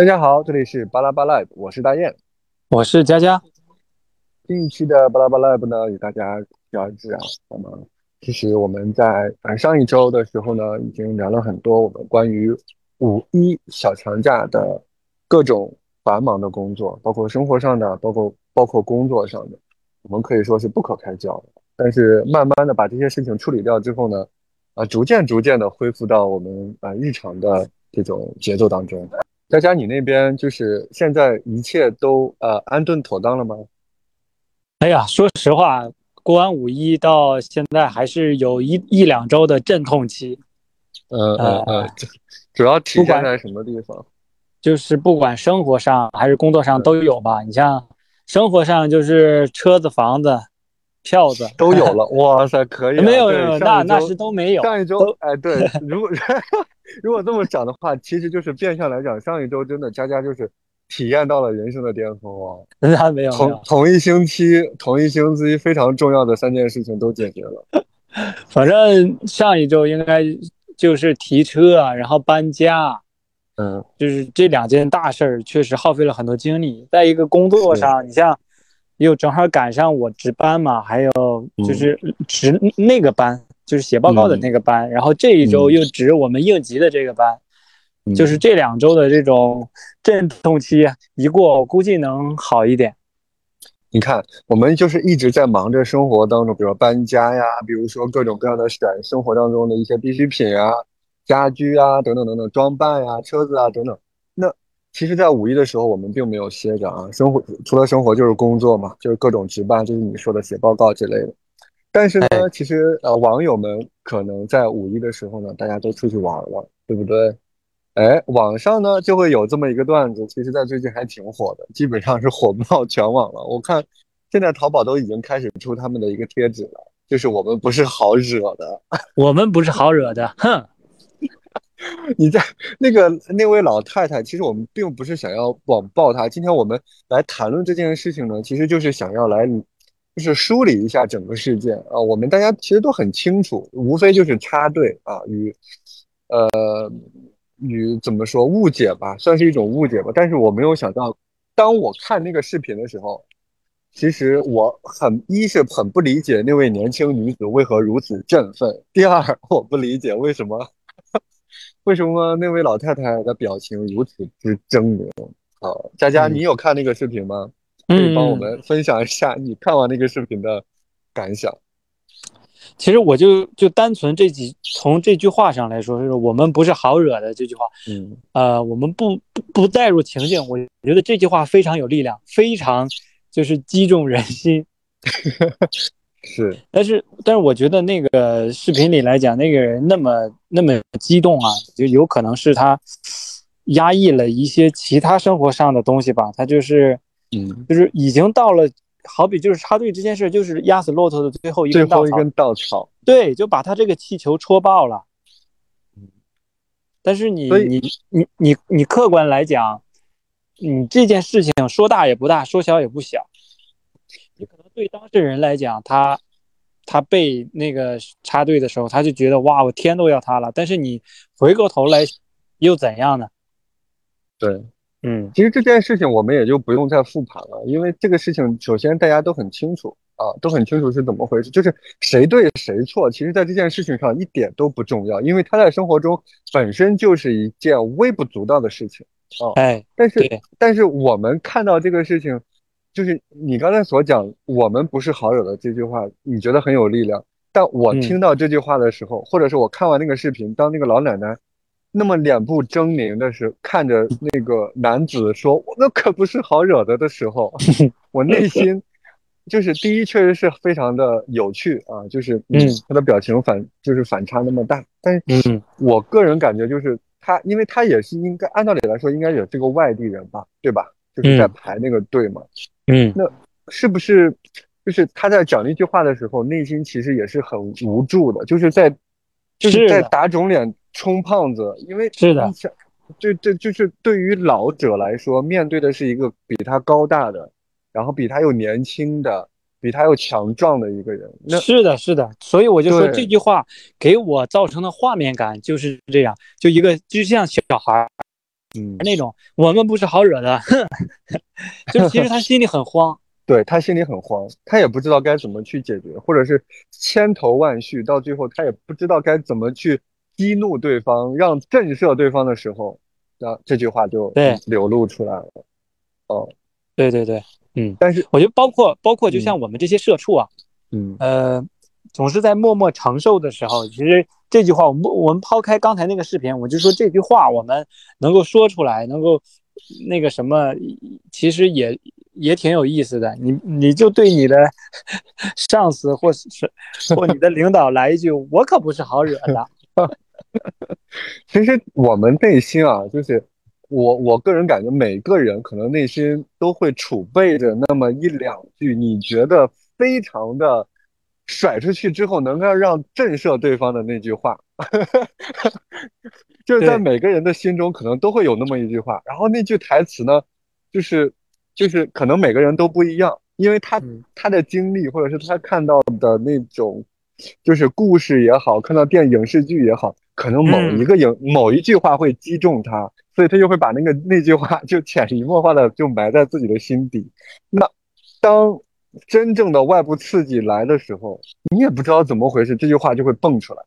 大家好，这里是巴拉巴 Live，我是大雁，我是佳佳。近期的巴拉巴 Live 呢，与大家聊一啊。那么，其实我们在呃上一周的时候呢，已经聊了很多我们关于五一小长假的各种繁忙的工作，包括生活上的，包括包括工作上的，我们可以说是不可开交的。但是慢慢的把这些事情处理掉之后呢，啊，逐渐逐渐的恢复到我们啊日常的这种节奏当中。佳佳，你那边就是现在一切都呃安顿妥当了吗？哎呀，说实话，过完五一到现在还是有一一两周的阵痛期。呃呃呃，主要体现在什么地方？就是不管生活上还是工作上都有吧。你像生活上就是车子、房子、票子都有了。哇塞，可以。没有没有，那那是都没有。上一周哎，对，如果。如果这么讲的话，其实就是变相来讲，上一周真的佳佳就是体验到了人生的巅峰啊！还 没有，同同一星期，同一星期非常重要的三件事情都解决了。反正上一周应该就是提车，然后搬家，嗯，就是这两件大事儿，确实耗费了很多精力。在一个工作上，你像又正好赶上我值班嘛，还有就是值那个班。就是写报告的那个班，然后这一周又值我们应急的这个班，就是这两周的这种阵痛期一过，我估计能好一点。你看，我们就是一直在忙着生活当中，比如说搬家呀，比如说各种各样的选生活当中的一些必需品啊、家居啊等等等等装扮呀、车子啊等等。那其实，在五一的时候，我们并没有歇着啊，生活除了生活就是工作嘛，就是各种值班，就是你说的写报告之类的。但是呢，其实呃，网友们可能在五一的时候呢，大家都出去玩了，对不对？哎，网上呢就会有这么一个段子，其实在最近还挺火的，基本上是火爆全网了。我看现在淘宝都已经开始出他们的一个贴纸了，就是我们不是好惹的，我们不是好惹的，哼！你在那个那位老太太，其实我们并不是想要网暴她，今天我们来谈论这件事情呢，其实就是想要来。就是梳理一下整个事件啊，我们大家其实都很清楚，无非就是插队啊，与呃与怎么说误解吧，算是一种误解吧。但是我没有想到，当我看那个视频的时候，其实我很一是很不理解那位年轻女子为何如此振奋，第二我不理解为什么 为什么那位老太太的表情如此之狰狞啊。佳佳，你有看那个视频吗？可以帮我们分享一下你看完那个视频的感想。其实我就就单纯这几从这句话上来说，就是我们不是好惹的这句话。嗯，呃，我们不不不带入情境，我觉得这句话非常有力量，非常就是击中人心。是，但是但是我觉得那个视频里来讲，那个人那么那么激动啊，就有可能是他压抑了一些其他生活上的东西吧，他就是。嗯，就是已经到了，好比就是插队这件事，就是压死骆驼的最后一根最后一根稻草。对，就把他这个气球戳爆了。嗯，但是你你你你你客观来讲，你这件事情说大也不大，说小也不小。你可能对当事人来讲，他他被那个插队的时候，他就觉得哇，我天都要塌了。但是你回过头来又怎样呢？对。嗯，其实这件事情我们也就不用再复盘了，因为这个事情首先大家都很清楚啊，都很清楚是怎么回事，就是谁对谁错，其实在这件事情上一点都不重要，因为他在生活中本身就是一件微不足道的事情啊。哎，但是但是我们看到这个事情，就是你刚才所讲“我们不是好友”的这句话，你觉得很有力量，但我听到这句话的时候，或者是我看完那个视频，当那个老奶奶。那么脸部狰狞的是看着那个男子说：“我那可不是好惹的”的时候，我内心就是第一，确实是非常的有趣啊，就是嗯，他的表情反就是反差那么大。但是，我个人感觉就是他，因为他也是应该按道理来说应该也是个外地人吧，对吧？就是在排那个队嘛。嗯，那是不是就是他在讲那句话的时候，内心其实也是很无助的，就是在就是在打肿脸。充胖子，因为是的，这这就是对于老者来说，面对的是一个比他高大的，然后比他又年轻的，比他又强壮的一个人。是的，是的，所以我就说这句话给我造成的画面感就是这样，就一个就像小孩嗯，那种我们不是好惹的，哼，就其实他心里很慌。对他心里很慌，他也不知道该怎么去解决，或者是千头万绪，到最后他也不知道该怎么去激怒对方，让震慑对方的时候，那这句话就流露出来了。哦，对对对，嗯，但是我觉得包括包括就像我们这些社畜啊，嗯呃，总是在默默承受的时候，其实这句话，我们我们抛开刚才那个视频，我就说这句话，我们能够说出来，能够那个什么，其实也。也挺有意思的，你你就对你的上司或是 或你的领导来一句，我可不是好惹的。其实我们内心啊，就是我我个人感觉，每个人可能内心都会储备着那么一两句，你觉得非常的甩出去之后，能够让震慑对方的那句话，就是在每个人的心中可能都会有那么一句话，然后那句台词呢，就是。就是可能每个人都不一样，因为他他的经历或者是他看到的那种，就是故事也好，看到电影视剧也好，可能某一个影某一句话会击中他，所以他就会把那个那句话就潜移默化的就埋在自己的心底。那当真正的外部刺激来的时候，你也不知道怎么回事，这句话就会蹦出来。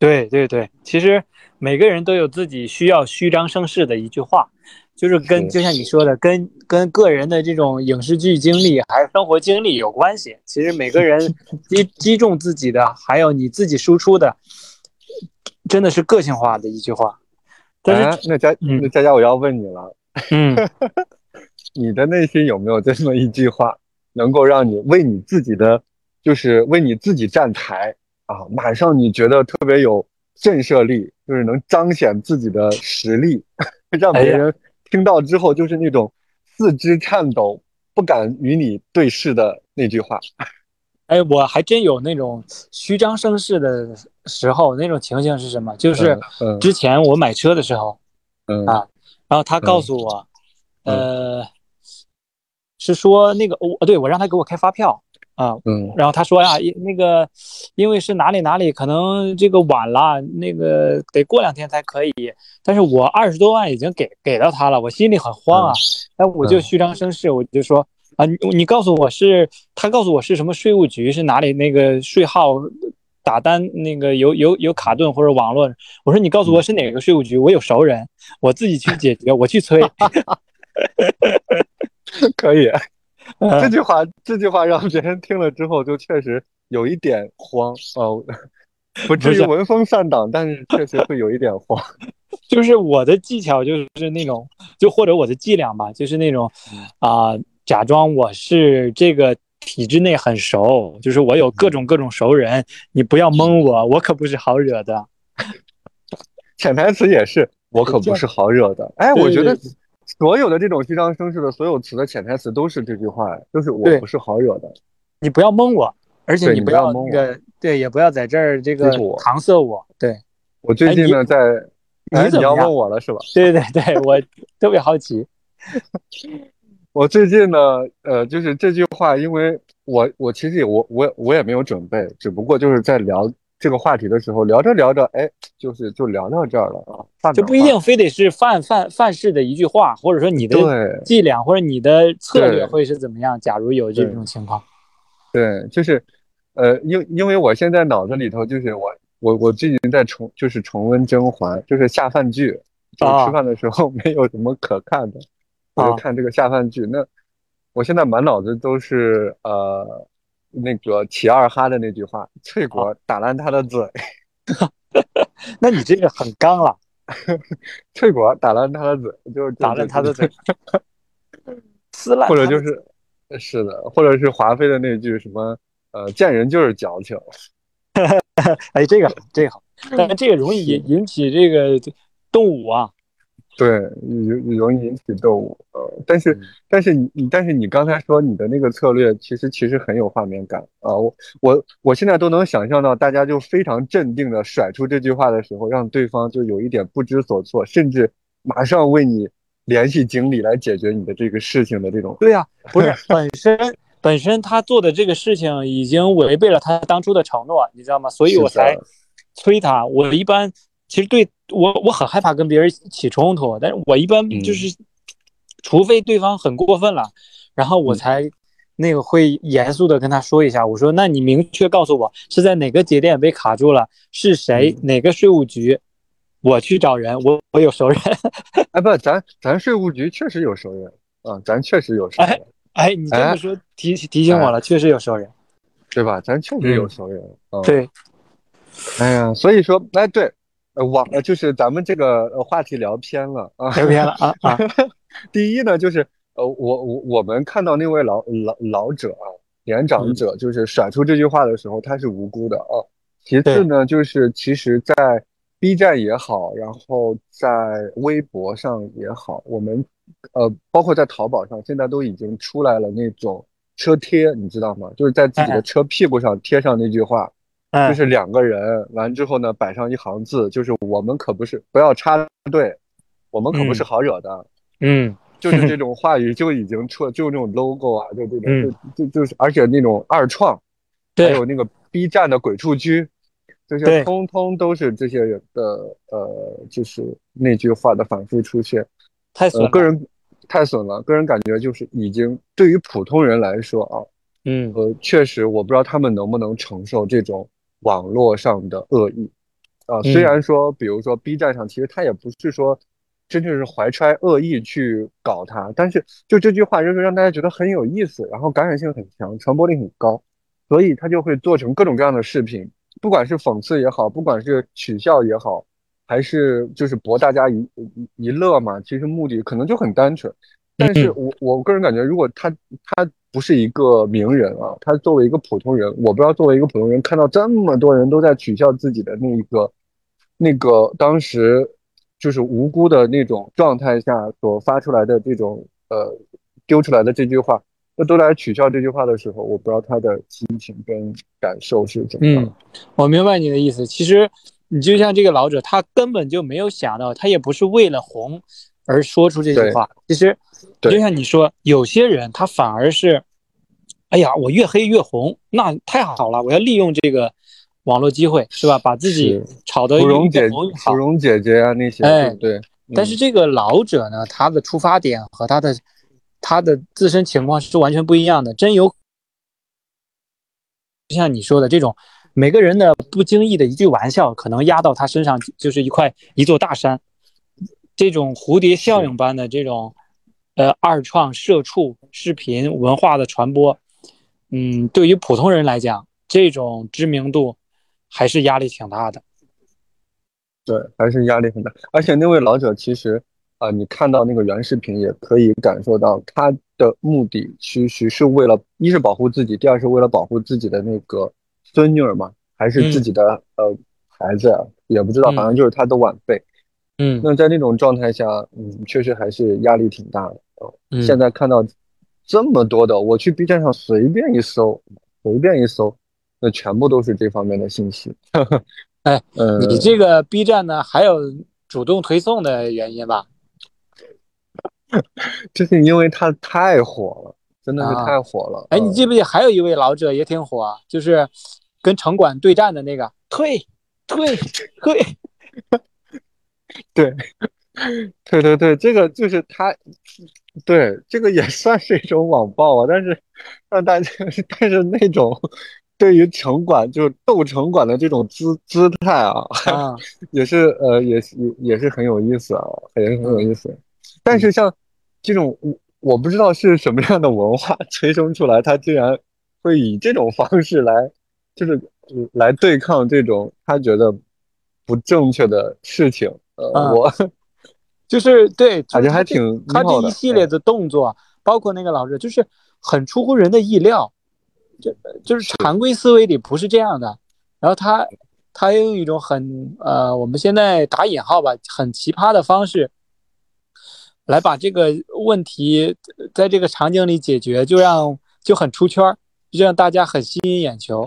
对对对，其实每个人都有自己需要虚张声势的一句话。就是跟就像你说的，跟跟个人的这种影视剧经历还是生活经历有关系。其实每个人 击击中自己的，还有你自己输出的，真的是个性化的一句话。但是那佳那佳佳，我要问你了，嗯，你的内心有没有这么一句话，能够让你为你自己的，就是为你自己站台啊？马上你觉得特别有震慑力，就是能彰显自己的实力，让别人。听到之后就是那种四肢颤抖、不敢与你对视的那句话。哎，我还真有那种虚张声势的时候，那种情形是什么？就是之前我买车的时候，嗯啊，然后他告诉我，呃，是说那个我对我让他给我开发票。啊，嗯，然后他说呀，那个，因为是哪里哪里，可能这个晚了，那个得过两天才可以。但是我二十多万已经给给到他了，我心里很慌啊。哎，我就虚张声势，我就说啊，你你告诉我是，他告诉我是什么税务局，是哪里那个税号打单那个有有有卡顿或者网络。我说你告诉我是哪个税务局，我有熟人，我自己去解决，我去催。可以。这句话，这句话让别人听了之后，就确实有一点慌哦，不至于闻风丧胆，但是确实会有一点慌。就是我的技巧就是那种，就或者我的伎俩吧，就是那种啊，假装我是这个体制内很熟，就是我有各种各种熟人，你不要蒙我，我可不是好惹的。潜台词也是，我可不是好惹的。哎，我觉得。所有的这种虚张声势的所有词的潜台词都是这句话，就是我不是好惹的，你不要蒙我，而且你不要那个，对，也不要在这儿这个搪塞我。对，我最近呢在，你你要问我了是吧？对对对，我特别好奇。我最近呢，呃，就是这句话，因为我我其实也我我我也没有准备，只不过就是在聊。这个话题的时候，聊着聊着，哎，就是就聊到这儿了啊，就不一定非得是范范范式的一句话，或者说你的伎俩或者你的策略会是怎么样？假如有这种情况，对，就是，呃，因因为我现在脑子里头就是我我我最近在重就是重温甄嬛，就是下饭剧，就是吃饭的时候没有什么可看的，我就看这个下饭剧。那我现在满脑子都是呃。那个齐二哈的那句话，翠果打烂他的嘴，那你这个很刚了。翠果打烂他的嘴，就是打烂他的嘴，撕烂，或者就是是的，或者是华妃的那句什么呃，见人就是矫情。哎，这个这个好，但是这个容易引引起这个动武啊。对，容容易引起斗殴，呃，但是，但是你你，但是你刚才说你的那个策略，其实其实很有画面感啊，我我我现在都能想象到，大家就非常镇定的甩出这句话的时候，让对方就有一点不知所措，甚至马上为你联系经理来解决你的这个事情的这种。对呀，不是本身本身他做的这个事情已经违背了他当初的承诺，你知道吗？所以我才催他。我一般。其实对我我很害怕跟别人起冲突，但是我一般就是，除非对方很过分了，然后我才那个会严肃的跟他说一下，我说那你明确告诉我是在哪个节点被卡住了，是谁哪个税务局，我去找人，我我有熟人。哎，不，咱咱税务局确实有熟人嗯，咱确实有熟人。哎，你这么说提提醒我了，确实有熟人，对吧？咱确实有熟人。对。哎呀，所以说，哎，对，呃，网就是咱们这个话题聊偏了啊，聊偏了啊啊。第一呢，就是呃，我我我们看到那位老老老者啊，年长者，就是甩出这句话的时候，他是无辜的啊。其次呢，就是其实，在 B 站也好，然后在微博上也好，我们呃，包括在淘宝上，现在都已经出来了那种车贴，你知道吗？就是在自己的车屁股上贴上那句话。就是两个人完之后呢，摆上一行字，就是我们可不是不要插队，我们可不是好惹的。嗯，就是这 种话语就已经出，就那种 logo 啊，就这种，就就就是，而且那种二创，还有那个 B 站的鬼畜居，这些通通都是这些人的呃，就是那句话的反复出现。太损了，个人太损了，个人感觉就是已经对于普通人来说啊，嗯，呃，确实我不知道他们能不能承受这种。网络上的恶意，啊，虽然说，比如说 B 站上，其实他也不是说真正是怀揣恶意去搞他，但是就这句话，就是让大家觉得很有意思，然后感染性很强，传播力很高，所以他就会做成各种各样的视频，不管是讽刺也好，不管是取笑也好，还是就是博大家一一一乐嘛，其实目的可能就很单纯。但是我我个人感觉，如果他他。不是一个名人啊，他作为一个普通人，我不知道作为一个普通人看到这么多人都在取笑自己的那一个，那个当时就是无辜的那种状态下所发出来的这种呃丢出来的这句话，那都来取笑这句话的时候，我不知道他的心情跟感受是怎么样。嗯，我明白你的意思。其实你就像这个老者，他根本就没有想到，他也不是为了红而说出这句话。其实。就像你说，有些人他反而是，哎呀，我越黑越红，那太好了，我要利用这个网络机会，是吧？把自己炒得越红越好。芙蓉姐姐啊，那些，哎，对。但是这个老者呢，他的出发点和他的他的自身情况是完全不一样的。真有，就像你说的这种，每个人的不经意的一句玩笑，可能压到他身上就是一块一座大山。这种蝴蝶效应般的这种。呃，二创、社畜、视频文化的传播，嗯，对于普通人来讲，这种知名度还是压力挺大的。对，还是压力很大。而且那位老者其实，啊，你看到那个原视频也可以感受到，他的目的其实是为了，一是保护自己，第二是为了保护自己的那个孙女儿嘛，还是自己的呃孩子，也不知道，反正就是他的晚辈。嗯，那在那种状态下，嗯，确实还是压力挺大的。现在看到这么多的，我去 B 站上随便一搜，随便一搜，那全部都是这方面的信息。哎，你这个 B 站呢，还有主动推送的原因吧？这是因为它太火了，真的是太火了。哎，你记不记？还有一位老者也挺火，就是跟城管对战的那个，退退退，对。对对对，这个就是他，对这个也算是一种网暴啊。但是让大家，但是那种对于城管就是斗城管的这种姿姿态啊，也是呃，也是也也是很有意思啊，也是很有意思。但是像这种我我不知道是什么样的文化催生出来，他竟然会以这种方式来，就是来对抗这种他觉得不正确的事情。呃，我。就是对，感觉还挺他这一系列的动作，包括那个老师，就是很出乎人的意料，就就是常规思维里不是这样的。然后他他用一种很呃，我们现在打引号吧，很奇葩的方式，来把这个问题在这个场景里解决，就让就很出圈，就让大家很吸引眼球。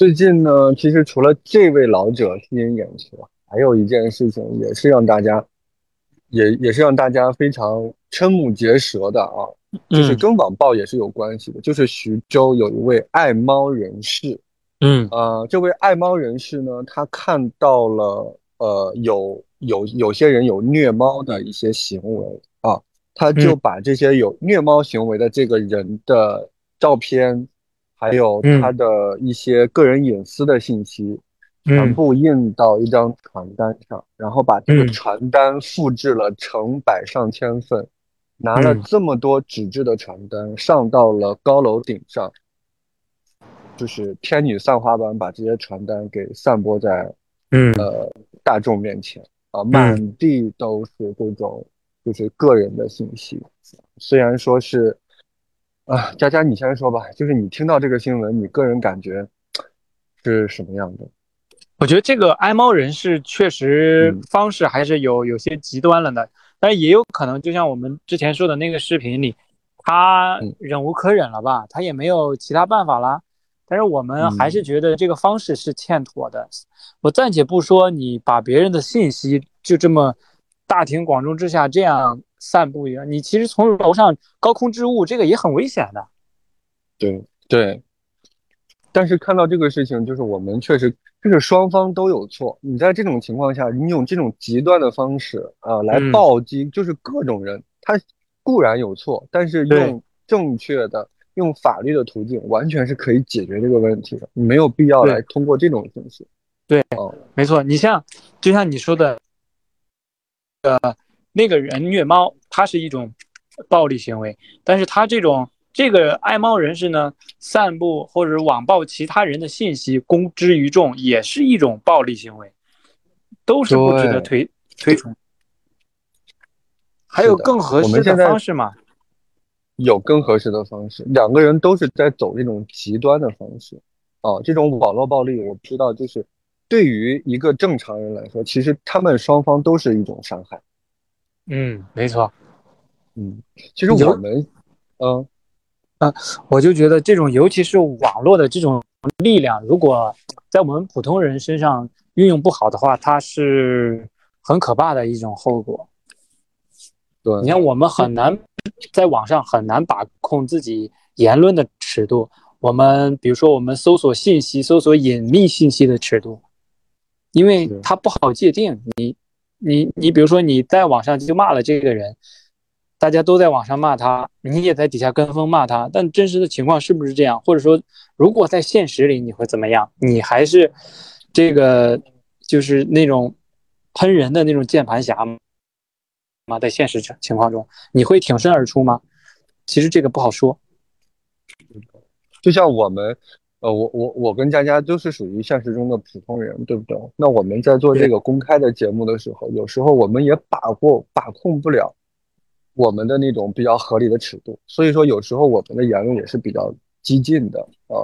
最近呢，其实除了这位老者吸引眼球。还有一件事情也是让大家，也也是让大家非常瞠目结舌的啊，就是跟网暴也是有关系的。就是徐州有一位爱猫人士，嗯呃，这位爱猫人士呢，他看到了呃有有有些人有虐猫的一些行为啊，他就嗯把这些有虐猫行为的这个人的照片，还有他嗯的一些个人隐私的信息，全嗯部印到一张传单上，然后把这个嗯。传单复制了成百上千份，拿了嗯。这么多纸质的传单上到了高楼顶上。就是天女散花般把这些传单给散播在嗯。大众面前啊，满地都是这种就是个人的信息。虽然说是啊，佳佳你先说吧，就是你听到这个新闻，你个人感觉是什么样的？我觉得这个爱猫人士确实嗯方式还是有有些极端了的，但是也有可能就像我们之前说的那个视频里，他嗯忍无可忍了吧，他也没有其他办法啦。但是我们还是觉得这个方式是欠妥的。我暂且不说你把别人的信息就这么大庭广众之下这样散步一样，你其实从楼上高空置物这个也很危险的。对对，但是看到这个事情，就是我们确实就是双方都有错。你在这种情况下，你用这种极端的方式啊、来嗯暴击，就是各种人，他固然有错，但是用正确的、用法律的途径，完全是可以解决这个问题的，没有必要来通过这种形式。对哦，没错，你像就像你说的，呃，那个人虐猫，他是一种暴力行为，但是他这种这个爱猫人士呢，散布或者网暴其他人的信息公之于众，也是一种暴力行为，都是不值得推推崇。还有更合适的方式吗？有更合适的方式，两个人都是在走这种极端的方式。啊，这种网络暴力，我知道，就是对于一个正常人来说，其实他们双方都是一种伤害。嗯，没错。嗯，其实我们，嗯，啊我就觉得这种，尤其是网络的这种力量，如果在我们普通人身上运用不好的话，它是很可怕的一种后果。对，你看，我们很难在网上很难把控自己言论的尺度。我们比如说，我们搜索信息、搜索隐秘信息的尺度，因为它不好界定。你、你、你，比如说你在网上就骂了这个人，大家都在网上骂他，你也在底下跟风骂他，但真实的情况是不是这样？或者说，如果在现实里你会怎么样？你还是这个就是那种喷人的那种键盘侠吗？在现实情况中，你会挺身而出吗？其实这个不好说。就像我们，呃，我我我跟佳佳都是属于现实中的普通人，对不对？那我们在做这个公开的节目的时候，有时候我们也把握把控不了我们的那种比较合理的尺度，所以说有时候我们的言论也是比较激进的啊。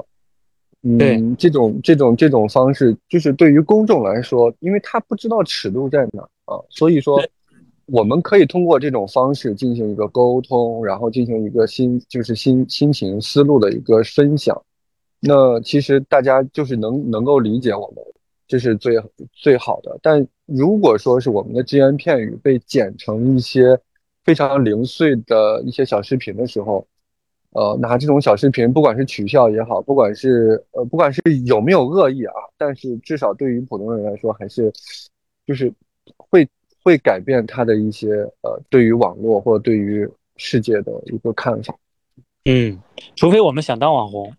嗯，这种这种这种方式，就是对于公众来说，因为他不知道尺度在哪啊，所以说我们可以通过这种方式进行一个沟通，然后进行一个心就是心心情思路的一个分享。那其实大家就是能能够理解我们，这是最最好的。但如果说是我们的只言片语被剪成一些非常零碎的一些小视频的时候，呃，拿这种小视频，不管是取笑也好，不管是呃，不管是有没有恶意啊，但是至少对于普通人来说，还是就是会会改变他的一些呃，对于网络或者对于世界的一个看法。嗯，除非我们想当网红。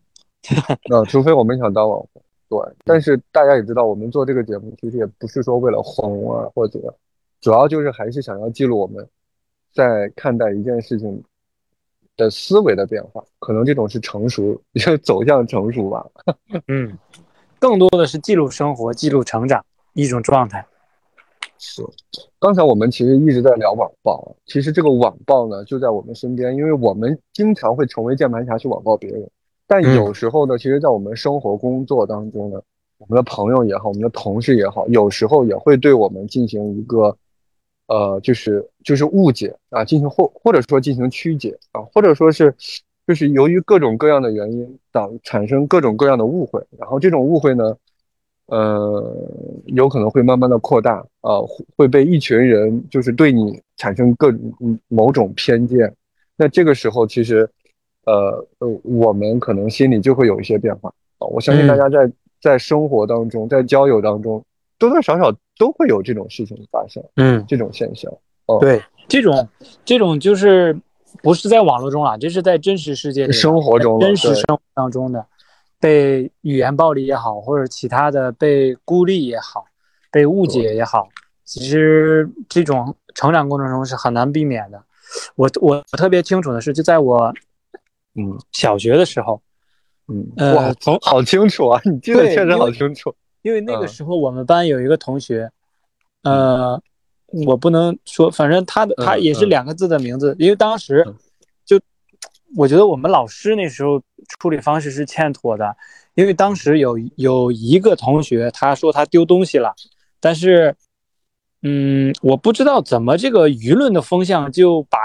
那、呃、除非我们想当网红，对。但是大家也知道，我们做这个节目其实也不是说为了红啊或者怎样，主要就是还是想要记录我们在看待一件事情。的思维的变化，可能这种是成熟，就走向成熟吧。嗯，更多的是记录生活、记录成长一种状态。是，刚才我们其实一直在聊网暴，其实这个网暴呢就在我们身边，因为我们经常会成为键盘侠去网暴别人，但有时候呢，其实，在我们生活工作当中呢，我们的朋友也好，我们的同事也好，有时候也会对我们进行一个。呃，就是就是误解啊，进行或或者说进行曲解啊，或者说是，就是由于各种各样的原因导产生各种各样的误会，然后这种误会呢，呃，有可能会慢慢的扩大啊，会被一群人就是对你产生各种某种偏见，那这个时候其实，呃呃，我们可能心里就会有一些变化。啊，我相信大家在在生活当中，在交友当中，多多少少都会有这种事情发生，嗯，这种现象。哦，对，这种这种就是不是在网络中了，这是在真实世界里、生活中、真实生活当中的，被语言暴力也好，或者其他的被孤立也好，被误解也好，其实这种成长过程中是很难避免的。我我特别清楚的是，就在我嗯小学的时候，嗯，哇，从好清楚啊，你记得确实好清楚。因为那个时候我们班有一个同学，呃，我不能说，反正他的他也是两个字的名字，因为当时就我觉得我们老师那时候处理方式是欠妥的，因为当时有有一个同学他说他丢东西了，但是。嗯，我不知道怎么这个舆论的风向就把，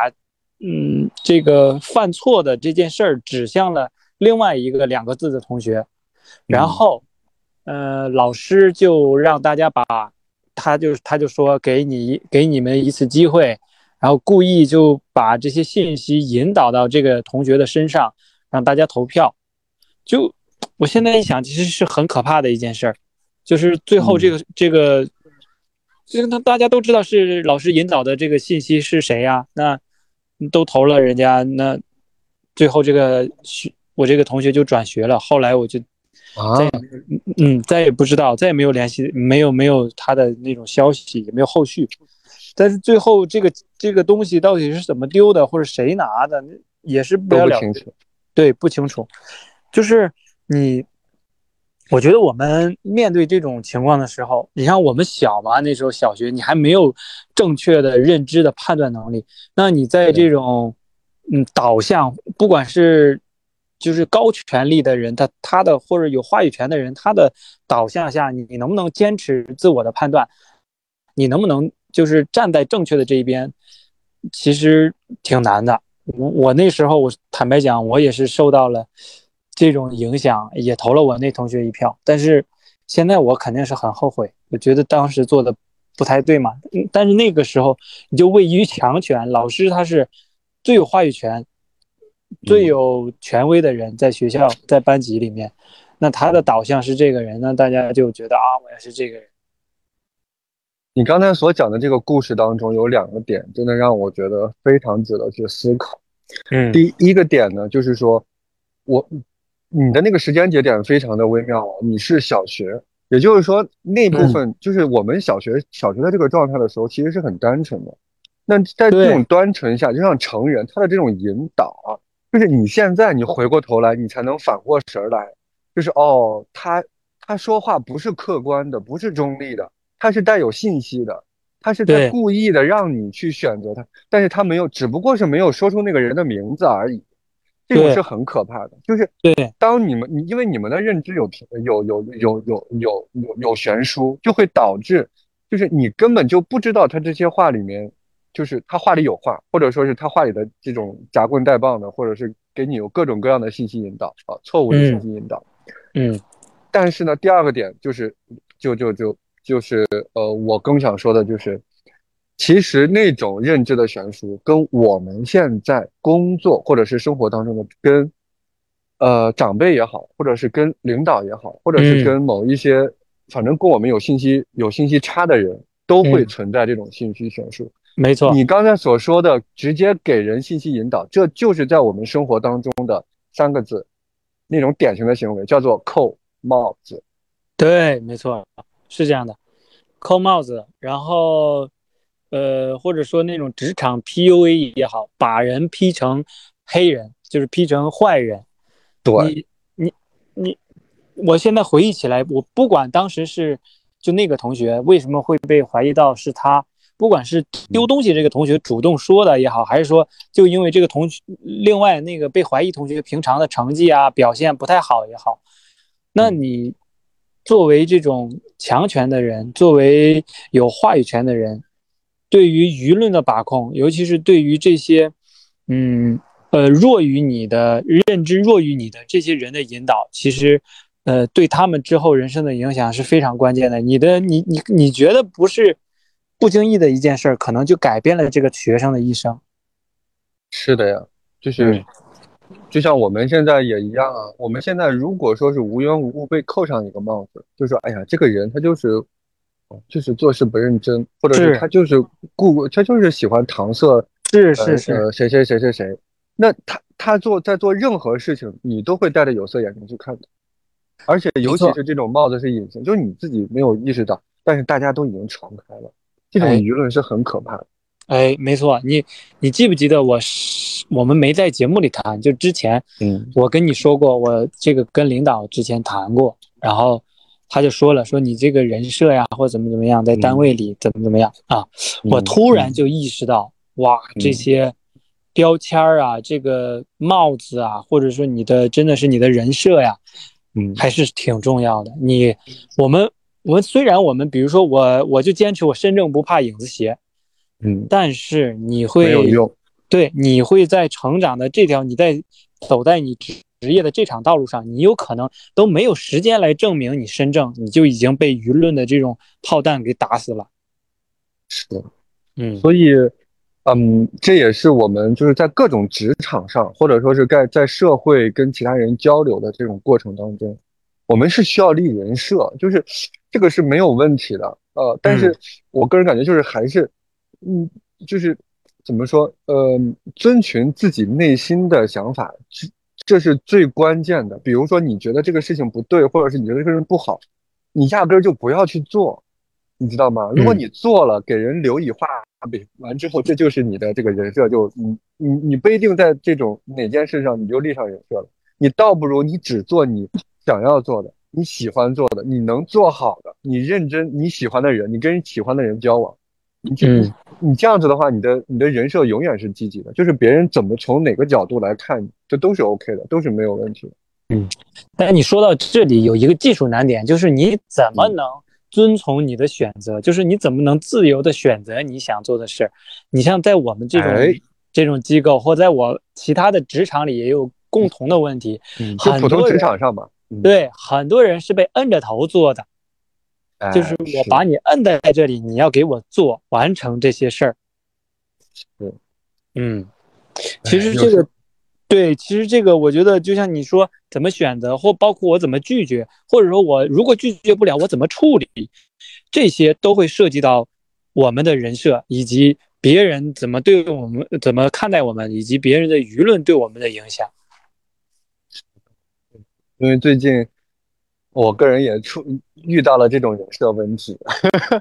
嗯，这个犯错的这件事儿指向了另外一个两个字的同学，然后，呃，老师就让大家把，他就他就说给你给你们一次机会，然后故意就把这些信息引导到这个同学的身上，让大家投票。就我现在一想，其实是很可怕的一件事儿，就是最后这个这个。就是他，大家都知道是老师引导的这个信息是谁呀？那都投了人家，那最后这个学我这个同学就转学了。后来我就再嗯再也不知道，再也没有联系，没有没有他的那种消息，也没有后续。但是最后这个这个东西到底是怎么丢的，或者谁拿的，也是不了了之。对，不清楚。就是你。我觉得我们面对这种情况的时候，你像我们小嘛，那时候小学你还没有正确的认知的判断能力。那你在这种嗯导向，不管是就是高权力的人，他他的或者有话语权的人，他的导向下，你你能不能坚持自我的判断？你能不能就是站在正确的这一边？其实挺难的。我我那时候我坦白讲，我也是受到了。这种影响也投了我那同学一票，但是现在我肯定是很后悔，我觉得当时做的不太对嘛。但是那个时候你就位于强权，老师他是最有话语权、最有权威的人，在学校在班级里面，那他的导向是这个人，那大家就觉得啊，我也是这个人。你刚才所讲的这个故事当中有两个点，真的让我觉得非常值得去思考。嗯，第一个点呢，就是说我。你的那个时间节点非常的微妙啊！你是小学，也就是说那部分就是我们小学小学的这个状态的时候，其实是很单纯的。那在这种单纯下，就像成人他的这种引导啊，就是你现在你回过头来，你才能反过神来，就是哦，他他说话不是客观的，不是中立的，他是带有信息的，他是在故意的让你去选择他，但是他没有，只不过是没有说出那个人的名字而已。这种是很可怕的，就是对，当你们你因为你们的认知有有有有有有有有悬殊，就会导致，就是你根本就不知道他这些话里面，就是他话里有话，或者说是他话里的这种夹棍带棒的，或者是给你有各种各样的信息引导啊，错误的信息引导，嗯，但是呢，第二个点就是，就就就就是呃，我更想说的就是。其实那种认知的悬殊，跟我们现在工作或者是生活当中的跟，呃长辈也好，或者是跟领导也好，或者是跟某一些，反正跟我们有信息有信息差的人，都会存在这种信息悬殊。没错，你刚才所说的直接给人信息引导，这就是在我们生活当中的三个字，那种典型的行为叫做扣帽子。对，没错，是这样的，扣帽子，然后。呃，或者说那种职场 PUA 也好，把人 P 成黑人，就是 P 成坏人。对，你你你，我现在回忆起来，我不管当时是就那个同学为什么会被怀疑到是他，不管是丢东西这个同学主动说的也好，还是说就因为这个同学另外那个被怀疑同学平常的成绩啊表现不太好也好，那你作为这种强权的人，作为有话语权的人。对于舆论的把控，尤其是对于这些，嗯，呃，弱于你的认知、弱于你的这些人的引导，其实，呃，对他们之后人生的影响是非常关键的。你的，你，你，你觉得不是不经意的一件事儿，可能就改变了这个学生的一生。是的呀，就是就像我们现在也一样啊。我们现在如果说是无缘无故被扣上一个帽子，就说哎呀，这个人他就是，就是做事不认真，或者是他就是故他就是喜欢搪塞，是是是，呃，谁谁谁谁谁，那他他做在做任何事情，你都会带着有色眼镜去看的。而且尤其是这种帽子是隐形，就是你自己没有意识到，但是大家都已经传开了，这种舆论是很可怕的。哎，没错，你你记不记得我我们没在节目里谈，就之前，嗯，我跟你说过，我这个跟领导之前谈过，然后他就说了，说你这个人设呀，或怎么怎么样，在单位里怎么怎么样啊，我突然就意识到，哇，这些标签儿啊，这个帽子啊，或者说你的真的是你的人设呀。嗯，还是挺重要的。你，我们，我们虽然我们，比如说我，我就坚持我身正不怕影子斜，嗯，但是你会有用。对，你会在成长的这条，你在走在你职职业的这场道路上，你有可能都没有时间来证明你身正，你就已经被舆论的这种炮弹给打死了。是，嗯，所以。嗯，这也是我们就是在各种职场上，或者说是在在社会跟其他人交流的这种过程当中，我们是需要立人设，就是这个是没有问题的。呃，但是我个人感觉就是还是，嗯，就是怎么说，呃，遵循自己内心的想法，这这是最关键的。比如说你觉得这个事情不对，或者是你觉得这个人不好，你压根儿就不要去做。你知道吗？如果你做了，给人留以画笔，完之后，这就是你的这个人设，就你你你不一定在这种哪件事上你就立上人设了。你倒不如你只做你想要做的，你喜欢做的，你能做好的，你认真你喜欢的人，你跟喜欢的人交往，你嗯，你这样子的话，你的你的人设永远是积极的，就是别人怎么从哪个角度来看你，这都是 OK 的，都是没有问题的。嗯，但是你说到这里有一个技术难点，就是你怎么能？遵从你的选择，就是你怎么能自由的选择你想做的事？你像在我们这种这种机构，或在我其他的职场里，也有共同的问题。就普通职场上吧，对，很多人是被摁着头做的，就是我把你摁在这里，你要给我做完成这些事儿。是，嗯，其实这个。对，其实这个我觉得就像你说，怎么选择，或包括我怎么拒绝，或者说我如果拒绝不了，我怎么处理，这些都会涉及到我们的人设，以及别人怎么对我们、怎么看待我们，以及别人的舆论对我们的影响。因为最近我个人也出遇到了这种人设问题。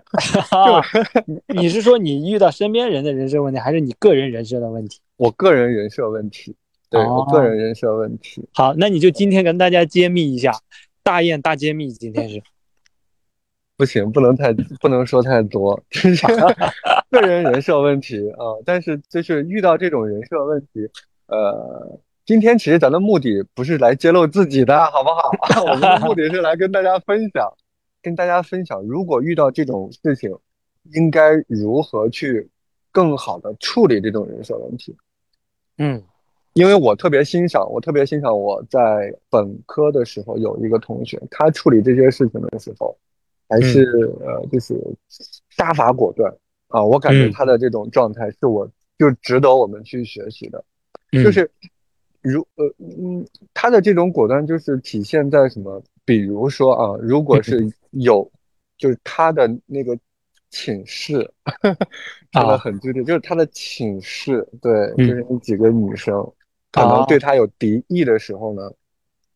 你是说你遇到身边人的人设问题，还是你个人人设的问题？我个人人设问题。对我个人人设问题，好，那你就今天跟大家揭秘一下，大雁大揭秘，今天是 不行，不能太不能说太多，这是个人人设问题啊。但是就是遇到这种人设问题，呃，今天其实咱的目的不是来揭露自己的，好不好？我们的目的是来跟大家分享，跟大家分享，如果遇到这种事情，应该如何去更好的处理这种人设问题。嗯。因为我特别欣赏，我特别欣赏我在本科的时候有一个同学，他处理这些事情的时候，还是呃，就是杀伐果断啊。我感觉他的这种状态是我就值得我们去学习的，就是如呃嗯，他的这种果断就是体现在什么？比如说啊，如果是 有，就是他的那个寝室，说的很具体，就是他的寝室，对，就是那几个女生。可能对他有敌意的时候呢，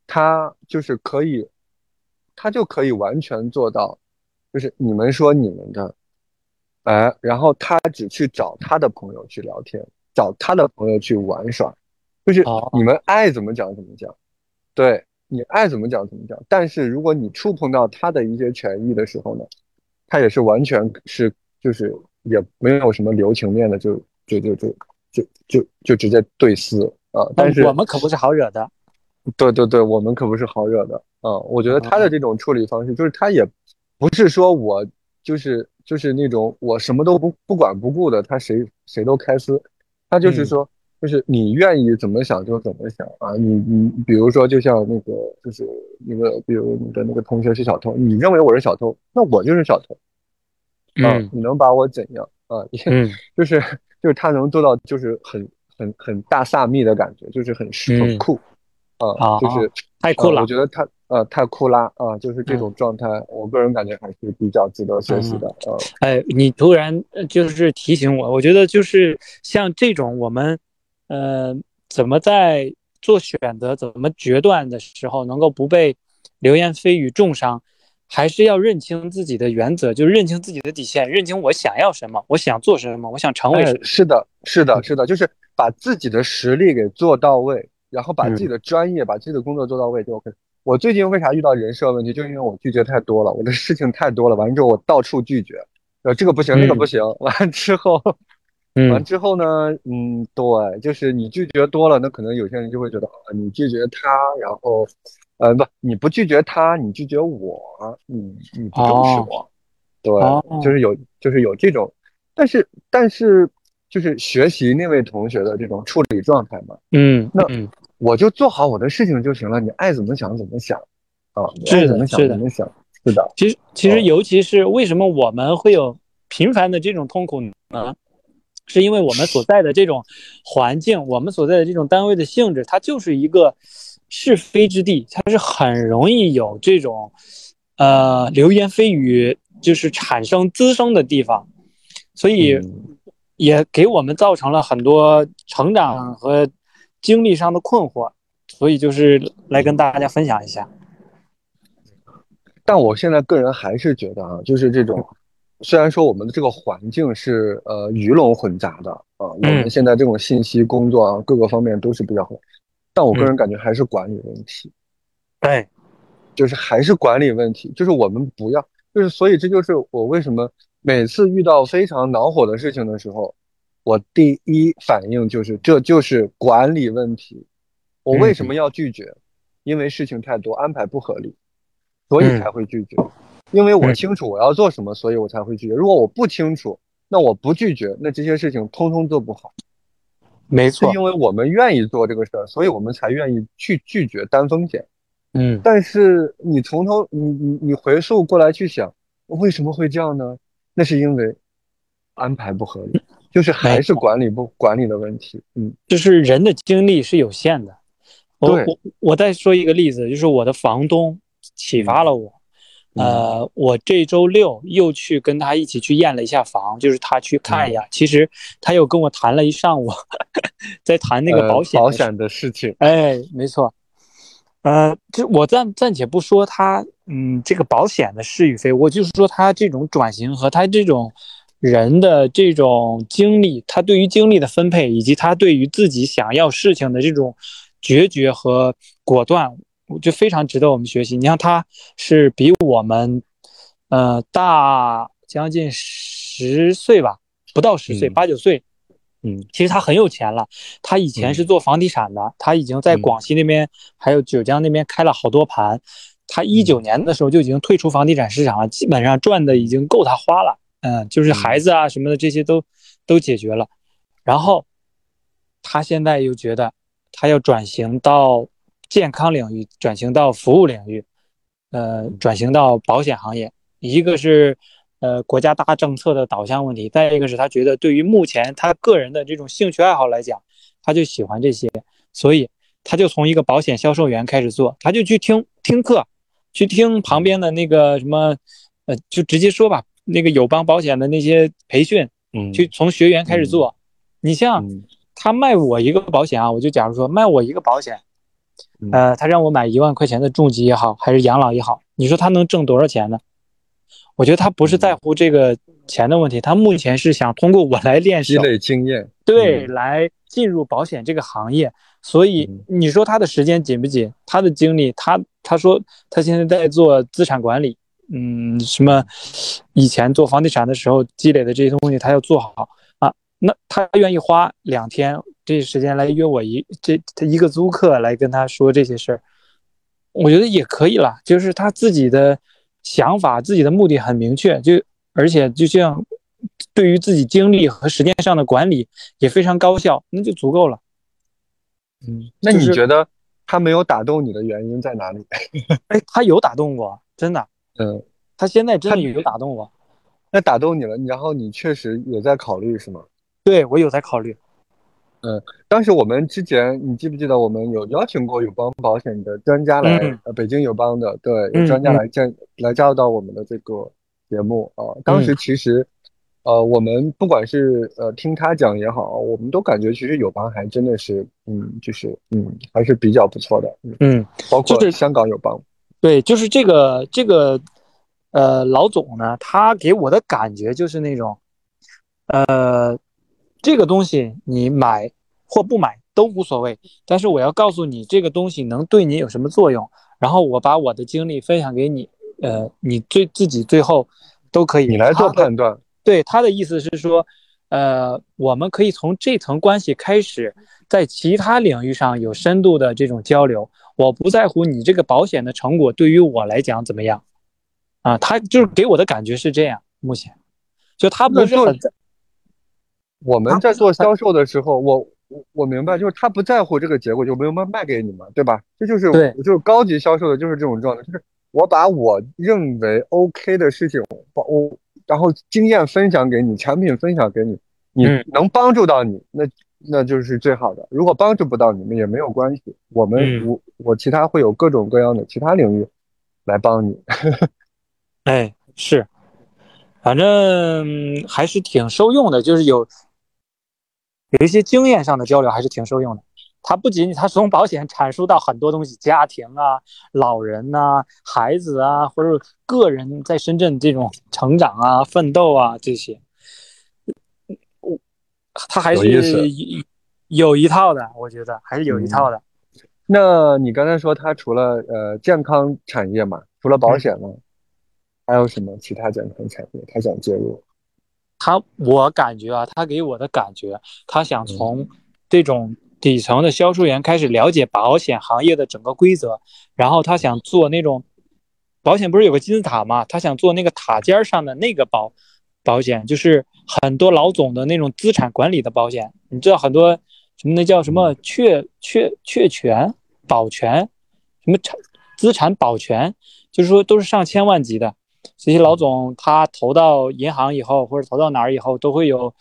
他就是可以，他就可以完全做到，就是你们说你们的，哎，然后他只去找他的朋友去聊天，找他的朋友去玩耍，就是你们爱怎么讲怎么讲，对你爱怎么讲怎么讲。但是如果你触碰到他的一些权益的时候呢，他也是完全是就是也没有什么留情面的，就就就就就就就直接对撕。啊！但是我们可不是好惹的，对对对，我们可不是好惹的啊！我觉得他的这种处理方式，就是他也不是说我就是就是那种我什么都不不管不顾的，他谁谁都开撕，他就是说，就是你愿意怎么想就怎么想啊！你你比如说，就像那个就是那个，比如你的那个同学是小偷，你认为我是小偷，那我就是小偷，嗯，你能把我怎样啊？嗯，就是就是他能做到，就是很。很很大萨密的感觉，就是很很酷，啊，就是太酷了。我觉得他呃太酷啦啊，就是这种状态，我个人感觉还是比较值得学习的。呃，哎，你突然就是提醒我，我觉得就是像这种我们呃怎么在做选择、怎么决断的时候，能够不被流言蜚语重伤。还是要认清自己的原则，就认清自己的底线，认清我想要什么，我想做什么，我想成为什么。是的，是的，是的，就是把自己的实力给做到位，然后把自己的专业、把自己的工作做到位就 OK。我最近为啥遇到人设问题，就是因为我拒绝太多了，我的事情太多了，完了之后我到处拒绝，呃，这个不行，那个不行，完之后，完之后呢，嗯，对，就是你拒绝多了，那可能有些人就会觉得，啊，你拒绝他，然后。呃不，你不拒绝他，你拒绝我，你你不重视我，对，就是有就是有这种，但是但是就是学习那位同学的这种处理状态嘛，嗯，那我就做好我的事情就行了，你爱怎么想怎么想，啊，是怎么想怎么想，是的。其实其实尤其是为什么我们会有频繁的这种痛苦呢？是因为我们所在的这种环境，我们所在的这种单位的性质，它就是一个。是非之地，它是很容易有这种，呃，流言蜚语，就是产生滋生的地方，所以也给我们造成了很多成长和经历上的困惑，所以就是来跟大家分享一下。但我现在个人还是觉得啊，就是这种，虽然说我们的这个环境是呃鱼龙混杂的啊，我们现在这种信息工作啊，各个方面都是比较混。但我个人感觉还是管理问题，对，就是还是管理问题，就是我们不要，就是所以这就是我为什么每次遇到非常恼火的事情的时候，我第一反应就是这就是管理问题。我为什么要拒绝？因为事情太多，安排不合理，所以才会拒绝。因为我清楚我要做什么，所以我才会拒绝。如果我不清楚，那我不拒绝，那这些事情通通做不好。没错，因为我们愿意做这个事儿，所以我们才愿意去拒绝担风险。嗯，但是你从头你你你回溯过来去想，为什么会这样呢？那是因为安排不合理，就是还是管理不管理的问题。嗯，就是人的精力是有限的。我我我再说一个例子，就是我的房东启发了我。呃，我这周六又去跟他一起去验了一下房，就是他去看一下。其实他又跟我谈了一上午，在谈那个保险保险的事情。哎，没错。呃，就我暂暂且不说他，嗯，这个保险的是与非，我就是说他这种转型和他这种人的这种经历，他对于精力的分配，以及他对于自己想要事情的这种决绝和果断。我觉得非常值得我们学习。你像他，是比我们，呃，大将近十岁吧，不到十岁，八九岁。嗯，其实他很有钱了。他以前是做房地产的，他已经在广西那边还有九江那边开了好多盘。他一九年的时候就已经退出房地产市场了，基本上赚的已经够他花了。嗯，就是孩子啊什么的这些都都解决了。然后他现在又觉得他要转型到。健康领域转型到服务领域，呃，转型到保险行业，一个是呃国家大政策的导向问题，再一个是他觉得对于目前他个人的这种兴趣爱好来讲，他就喜欢这些，所以他就从一个保险销售员开始做，他就去听听课，去听旁边的那个什么，呃，就直接说吧，那个友邦保险的那些培训，嗯，去从学员开始做。你像他卖我一个保险啊，我就假如说卖我一个保险。呃，他让我买一万块钱的重疾也好，还是养老也好，你说他能挣多少钱呢？我觉得他不是在乎这个钱的问题，他目前是想通过我来练积累经验，对，来进入保险这个行业。所以你说他的时间紧不紧？他的精力，他他说他现在在做资产管理，嗯，什么以前做房地产的时候积累的这些东西，他要做好啊。那他愿意花两天。这时间来约我一这他一个租客来跟他说这些事儿，我觉得也可以了。就是他自己的想法、自己的目的很明确，就而且就像对于自己精力和时间上的管理也非常高效，那就足够了。嗯，那你觉得他没有打动你的原因在哪里？哎，他有打动我，真的。嗯，他现在真的有打动我。那打动你了，然后你确实也在考虑是吗？对我有在考虑。嗯，当时我们之前，你记不记得我们有邀请过友邦保险的专家来，呃，北京友邦的，对，有专家来见，来加入到我们的这个节目啊。当时其实，呃，我们不管是呃听他讲也好，我们都感觉其实友邦还真的是，嗯，就是嗯，还是比较不错的，嗯，包括香港友邦，对，就是这个这个，呃，老总呢，他给我的感觉就是那种，呃。这个东西你买或不买都无所谓，但是我要告诉你这个东西能对你有什么作用，然后我把我的经历分享给你，呃，你最自己最后都可以你来做判断。对他的意思是说，呃，我们可以从这层关系开始，在其他领域上有深度的这种交流。我不在乎你这个保险的成果对于我来讲怎么样，啊，他就是给我的感觉是这样。目前，就他不是很。我们在做销售的时候，我我我明白，就是他不在乎这个结果，就没有卖卖给你嘛，对吧？这就是就是高级销售的就是这种状态，就是我把我认为 OK 的事情，我然后经验分享给你，产品分享给你，你能帮助到你，那那就是最好的。如果帮助不到你们也没有关系，我们我我其他会有各种各样的其他领域来帮你。哎，是，反正还是挺受用的，就是有。有一些经验上的交流还是挺受用的。他不仅仅他从保险阐述到很多东西，家庭啊、老人呐、孩子啊，或者个人在深圳这种成长啊、奋斗啊这些，我他还是有一套的。我觉得还是有一套的。那你刚才说他除了呃健康产业嘛，除了保险嘛，还有什么其他健康产业他想介入？他，我感觉啊，他给我的感觉，他想从这种底层的销售员开始了解保险行业的整个规则，然后他想做那种保险，不是有个金字塔吗？他想做那个塔尖上的那个保保险，就是很多老总的那种资产管理的保险。你知道很多什么那叫什么确确确权保全，什么产资产保全，就是说都是上千万级的。这些老总他投到银行以后，或者投到哪儿以后，都会有，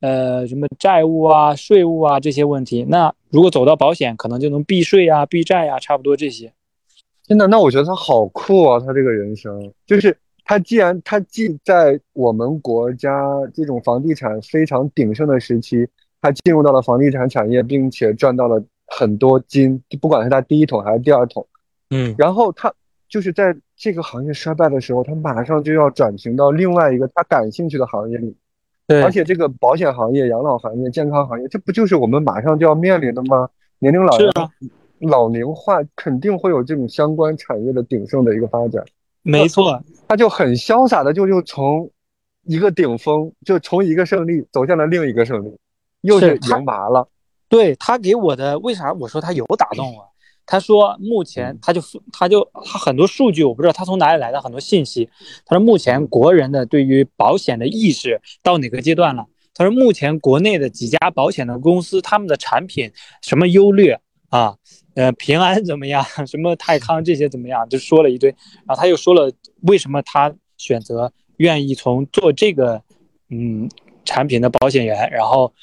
呃，什么债务啊、税务啊这些问题。那如果走到保险，可能就能避税啊、避债啊，差不多这些。真的，那我觉得他好酷啊！他这个人生，就是他既然他既在我们国家这种房地产非常鼎盛的时期，他进入到了房地产产业，并且赚到了很多金，不管是他第一桶还是第二桶，嗯，然后他。就是在这个行业衰败的时候，他马上就要转型到另外一个他感兴趣的行业里。对，而且这个保险行业、养老行业、健康行业，这不就是我们马上就要面临的吗？年龄老龄老龄化肯定会有这种相关产业的鼎盛的一个发展。没错，他就很潇洒的就就从一个顶峰，就从一个胜利走向了另一个胜利，又是赢麻了。对他给我的，为啥我说他有打动啊？他说，目前他就他就他很多数据，我不知道他从哪里来的很多信息。他说，目前国人的对于保险的意识到哪个阶段了？他说，目前国内的几家保险的公司，他们的产品什么优劣啊？呃，平安怎么样？什么泰康这些怎么样？就说了一堆。然后他又说了为什么他选择愿意从做这个嗯产品的保险员，然后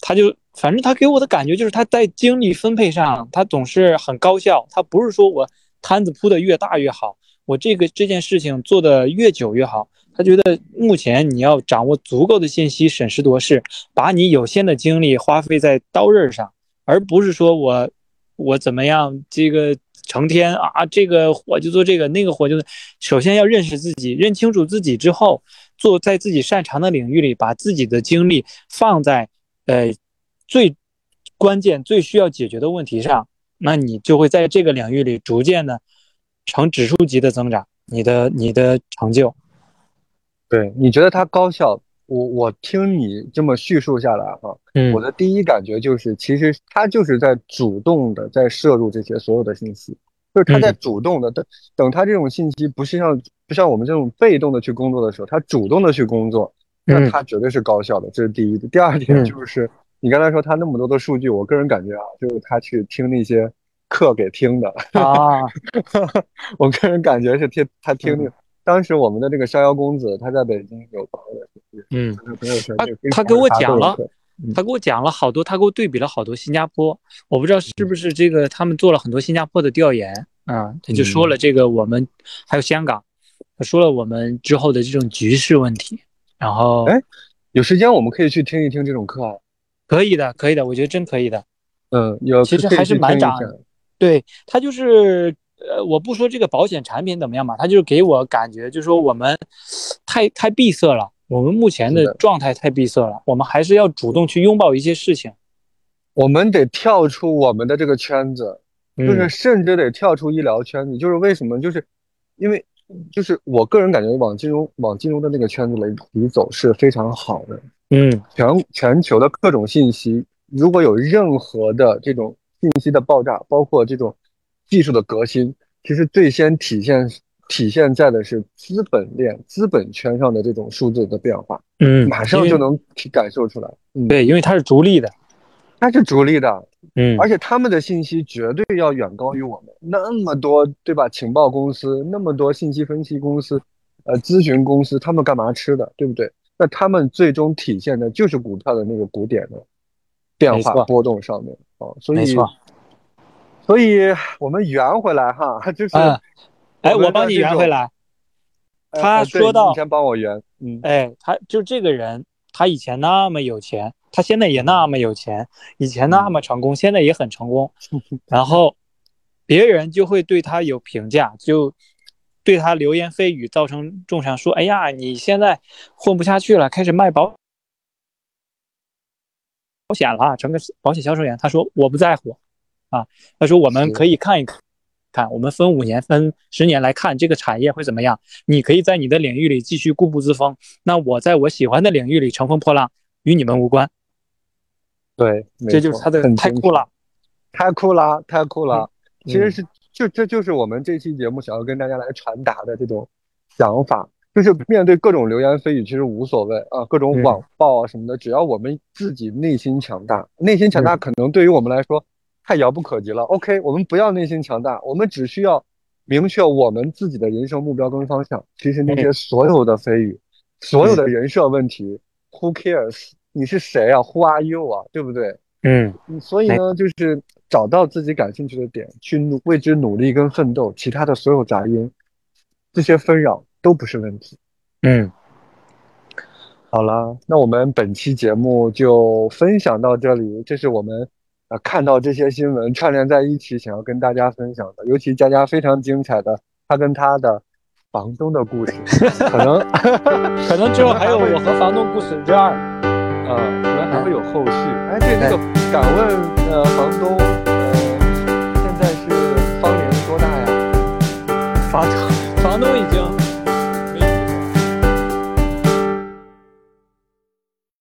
他就。反正他给我的感觉就是他在精力分配上，他总是很高效。他不是说我摊子铺的越大越好，我这个这件事情做的越久越好。他觉得目前你要掌握足够的信息，审时度势，把你有限的精力花费在刀刃上，而不是说我我怎么样这个成天啊这个活就做这个那个活就。首先要认识自己，认清楚自己之后，做在自己擅长的领域里，把自己的精力放在呃。最关键、最需要解决的问题上，那你就会在这个领域里逐渐的呈指数级的增长，你的你的成就。对，你觉得它高效？我我听你这么叙述下来哈，嗯，我的第一感觉就是，其实他就是在主动的在摄入这些所有的信息，就是他在主动的等等他这种信息不是像不像我们这种被动的去工作的时候，他主动的去工作，那他绝对是高效的。这是第一。第二点就是。你刚才说他那么多的数据，我个人感觉啊，就是他去听那些课给听的啊。我个人感觉是听他听那当时我们的这个逍遥公子，他在北京有朋友，嗯，他他给我讲了，他给我讲了好多，他给我对比了好多新加坡，我不知道是不是这个他们做了很多新加坡的调研啊，他就说了这个我们还有香港，他说了我们之后的这种局势问题，然后哎，有时间我们可以去听一听这种课啊，可以的，可以的，我觉得真可以的，嗯，有其实还是蛮长，对他就是呃，我不说这个保险产品怎么样嘛，他就是给我感觉就是说我们太太闭塞了。我们目前的状态太闭塞了，我们还是要主动去拥抱一些事情。我们得跳出我们的这个圈子，就是甚至得跳出医疗圈子。就是为什么？就是因为，就是我个人感觉，往金融、往金融的那个圈子里里走是非常好的。嗯，全全球的各种信息，如果有任何的这种信息的爆炸，包括这种技术的革新，其实最先体现。体现在的是资本链、资本圈上的这种数字的变化，嗯，马上就能感受出来。嗯对，因为它是逐利的，它是逐利的，嗯，而且他们的信息绝对要远高于我们那么多，对吧？情报公司那么多，信息分析公司，呃，咨询公司，他们干嘛吃的，对不对？那他们最终体现的就是股票的那个股点的变化波动上面啊，所以，所以我们圆回来哈，就是。哎，我帮你圆回来。他说到，你先帮我圆。嗯，哎，他就这个人，他以前那么有钱，他现在也那么有钱，以前那么成功，现在也很成功。然后别人就会对他有评价，就对他流言蜚语，造成重伤，说：“哎呀，你现在混不下去了，开始卖保保险了，成个保险销售员。”他说：“我不在乎啊。”他说：“我们可以看一看。”看，我们分五年、分十年来看这个产业会怎么样？你可以在你的领域里继续固步自封，那我在我喜欢的领域里乘风破浪，与你们无关。对，这就是他的太酷了，太酷了，太酷了。其实是就这就是我们这期节目想要跟大家来传达的这种想法，就是面对各种流言蜚语，其实无所谓啊，各种网暴啊什么的，只要我们自己内心强大，内心强大可能对于我们来说。太遥不可及了。OK，我们不要内心强大，我们只需要明确我们自己的人生目标跟方向。其实那些所有的蜚语，所有的人设问题，Who cares？你是谁啊？Who are you 啊？对不对？嗯。所以呢，就是找到自己感兴趣的点，去努为之努力跟奋斗，其他的所有杂音，这些纷扰都不是问题。嗯。好了，那我们本期节目就分享到这里。这是我们。呃，看到这些新闻串联在一起，想要跟大家分享的，尤其佳佳非常精彩的她跟她的房东的故事，可能 可能之后还有我和房东故事之二，呃，可能还会有后续。哎，对，那个敢问呃，房东房房东已经。